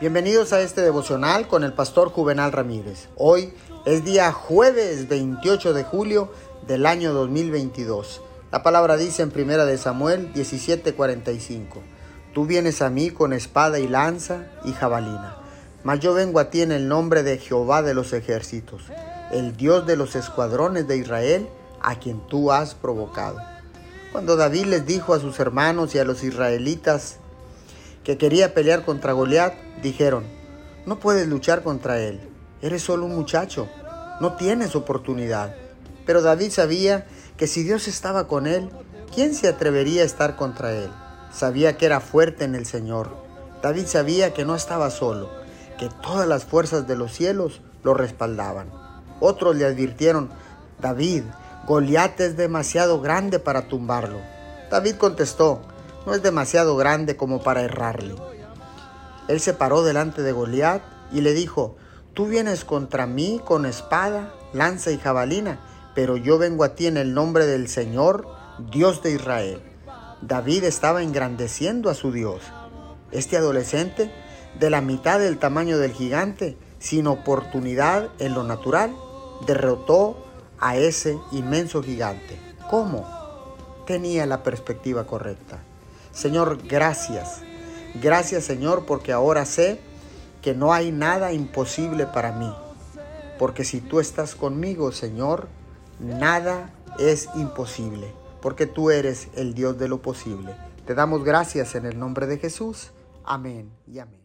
Bienvenidos a este devocional con el pastor Juvenal Ramírez. Hoy es día jueves 28 de julio del año 2022. La palabra dice en primera de Samuel 17:45. Tú vienes a mí con espada y lanza y jabalina, mas yo vengo a ti en el nombre de Jehová de los ejércitos, el Dios de los escuadrones de Israel, a quien tú has provocado. Cuando David les dijo a sus hermanos y a los israelitas que quería pelear contra Goliat, dijeron, no puedes luchar contra él, eres solo un muchacho, no tienes oportunidad. Pero David sabía que si Dios estaba con él, ¿quién se atrevería a estar contra él? Sabía que era fuerte en el Señor. David sabía que no estaba solo, que todas las fuerzas de los cielos lo respaldaban. Otros le advirtieron, David, Goliat es demasiado grande para tumbarlo. David contestó, no es demasiado grande como para errarle. Él se paró delante de Goliat y le dijo, Tú vienes contra mí con espada, lanza y jabalina, pero yo vengo a ti en el nombre del Señor, Dios de Israel. David estaba engrandeciendo a su Dios. Este adolescente, de la mitad del tamaño del gigante, sin oportunidad en lo natural, derrotó a ese inmenso gigante. ¿Cómo? Tenía la perspectiva correcta. Señor, gracias. Gracias Señor porque ahora sé que no hay nada imposible para mí. Porque si tú estás conmigo, Señor, nada es imposible. Porque tú eres el Dios de lo posible. Te damos gracias en el nombre de Jesús. Amén y amén.